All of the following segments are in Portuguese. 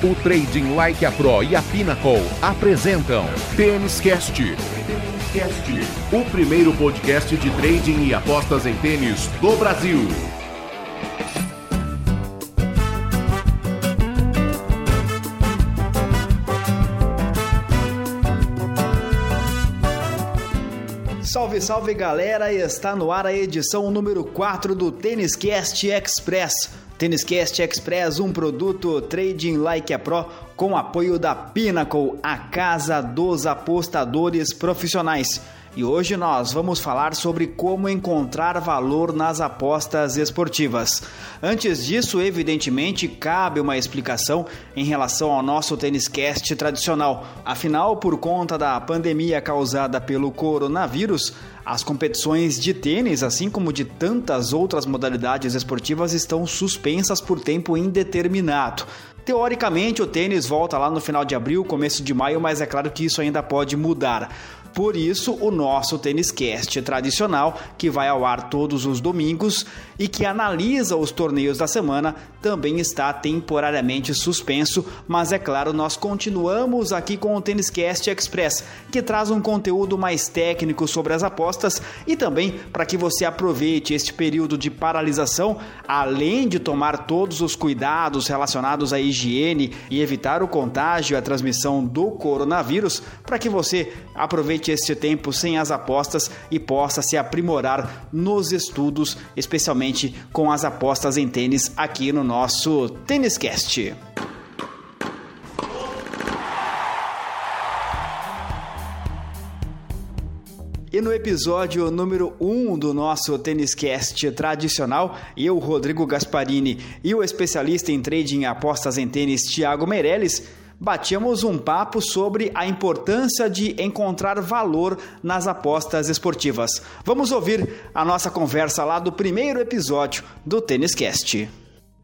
O Trading Like a Pro e a Pinnacle apresentam Tênis Cast. O primeiro podcast de trading e apostas em tênis do Brasil. Salve, salve galera! Está no ar a edição número 4 do Tênis Cast Express. Tênis Cast Express, um produto Trading Like a Pro com apoio da Pinnacle, a casa dos apostadores profissionais. E hoje nós vamos falar sobre como encontrar valor nas apostas esportivas. Antes disso, evidentemente, cabe uma explicação em relação ao nosso tênis cast tradicional. Afinal, por conta da pandemia causada pelo coronavírus, as competições de tênis, assim como de tantas outras modalidades esportivas, estão suspensas por tempo indeterminado. Teoricamente, o tênis volta lá no final de abril, começo de maio, mas é claro que isso ainda pode mudar. Por isso, o nosso Tênis Cast tradicional, que vai ao ar todos os domingos e que analisa os torneios da semana, também está temporariamente suspenso, mas é claro, nós continuamos aqui com o Tênis Cast Express, que traz um conteúdo mais técnico sobre as apostas e também para que você aproveite este período de paralisação, além de tomar todos os cuidados relacionados à higiene e evitar o contágio e a transmissão do coronavírus, para que você aproveite Aproveite este tempo sem as apostas e possa se aprimorar nos estudos, especialmente com as apostas em tênis aqui no nosso Tênis Cast. E no episódio número 1 um do nosso Tênis Cast tradicional, eu, Rodrigo Gasparini, e o especialista em trading e apostas em tênis, Thiago Meirelles, batíamos um papo sobre a importância de encontrar valor nas apostas esportivas. Vamos ouvir a nossa conversa lá do primeiro episódio do Tênis Cast.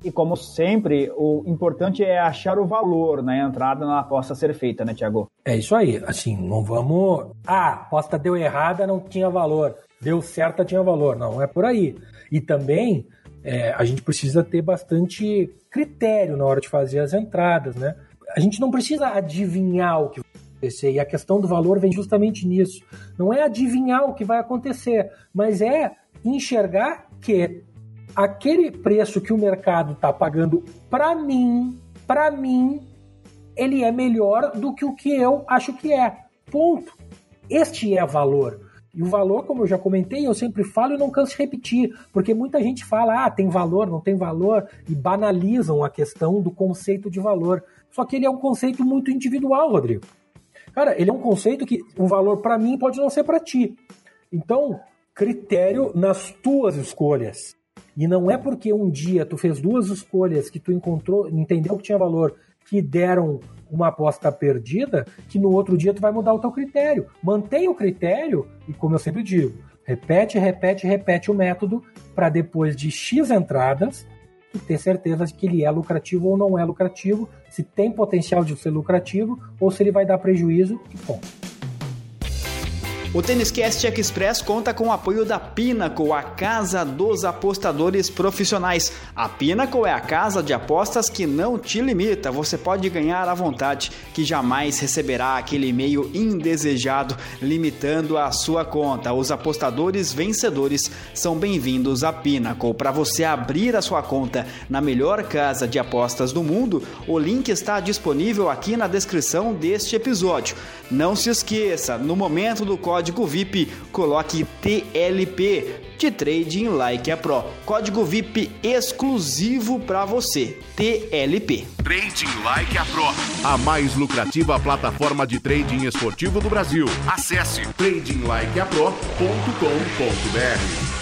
E como sempre, o importante é achar o valor na entrada na aposta a ser feita, né, Tiago? É isso aí. Assim, não vamos. Ah, a aposta deu errada, não tinha valor. Deu certa, tinha valor. Não, é por aí. E também é, a gente precisa ter bastante critério na hora de fazer as entradas, né? A gente não precisa adivinhar o que vai acontecer, e a questão do valor vem justamente nisso. Não é adivinhar o que vai acontecer, mas é enxergar que aquele preço que o mercado está pagando para mim, para mim, ele é melhor do que o que eu acho que é. Ponto. Este é valor. E o valor, como eu já comentei, eu sempre falo e não canso de repetir, porque muita gente fala, ah, tem valor, não tem valor, e banalizam a questão do conceito de valor. Só que ele é um conceito muito individual, Rodrigo. Cara, ele é um conceito que o valor para mim pode não ser para ti. Então, critério nas tuas escolhas. E não é porque um dia tu fez duas escolhas que tu encontrou, entendeu que tinha valor, que deram uma aposta perdida, que no outro dia tu vai mudar o teu critério. Mantenha o critério e como eu sempre digo, repete, repete, repete o método para depois de X entradas e ter certeza de que ele é lucrativo ou não é lucrativo, se tem potencial de ser lucrativo ou se ele vai dar prejuízo e ponto. O Tênis Cast Express conta com o apoio da Pinnacle, a casa dos apostadores profissionais. A Pinnacle é a casa de apostas que não te limita, você pode ganhar à vontade, que jamais receberá aquele e-mail indesejado limitando a sua conta. Os apostadores vencedores são bem-vindos à Pinnacle. Para você abrir a sua conta na melhor casa de apostas do mundo, o link está disponível aqui na descrição deste episódio. Não se esqueça, no momento do código código VIP, coloque TLP de Trading Like a Pro. Código VIP exclusivo para você. TLP. Trading Like a Pro, a mais lucrativa plataforma de trading esportivo do Brasil. Acesse tradinglikeapro.com.br.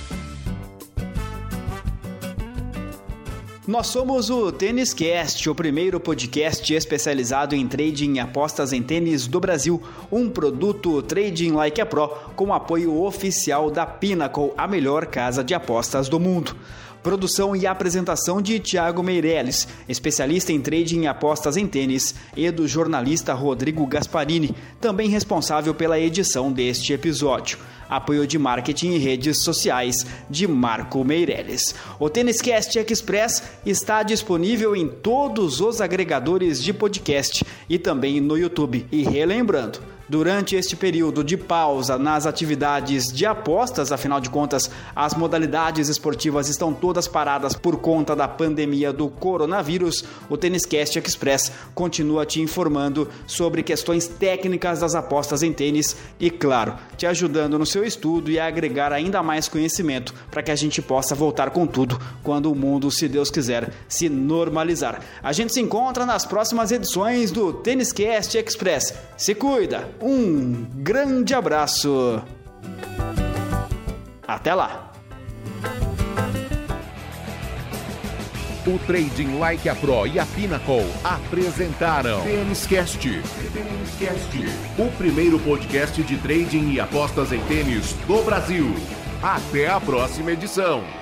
Nós somos o Tênis Cast, o primeiro podcast especializado em trading e apostas em tênis do Brasil, um produto Trading Like a Pro com apoio oficial da Pinnacle, a melhor casa de apostas do mundo. Produção e apresentação de Tiago Meirelles, especialista em trading e apostas em tênis, e do jornalista Rodrigo Gasparini, também responsável pela edição deste episódio. Apoio de marketing e redes sociais de Marco Meirelles. O Tênis Cast Express está disponível em todos os agregadores de podcast e também no YouTube. E relembrando, Durante este período de pausa nas atividades de apostas, afinal de contas, as modalidades esportivas estão todas paradas por conta da pandemia do coronavírus, o Tênis Cast Express continua te informando sobre questões técnicas das apostas em tênis e, claro, te ajudando no seu estudo e a agregar ainda mais conhecimento para que a gente possa voltar com tudo quando o mundo, se Deus quiser, se normalizar. A gente se encontra nas próximas edições do Tênis Cast Express. Se cuida! Um grande abraço. Até lá. O Trading Like a Pro e a Pinnacle apresentaram Tênis Cast. O primeiro podcast de trading e apostas em tênis do Brasil. Até a próxima edição.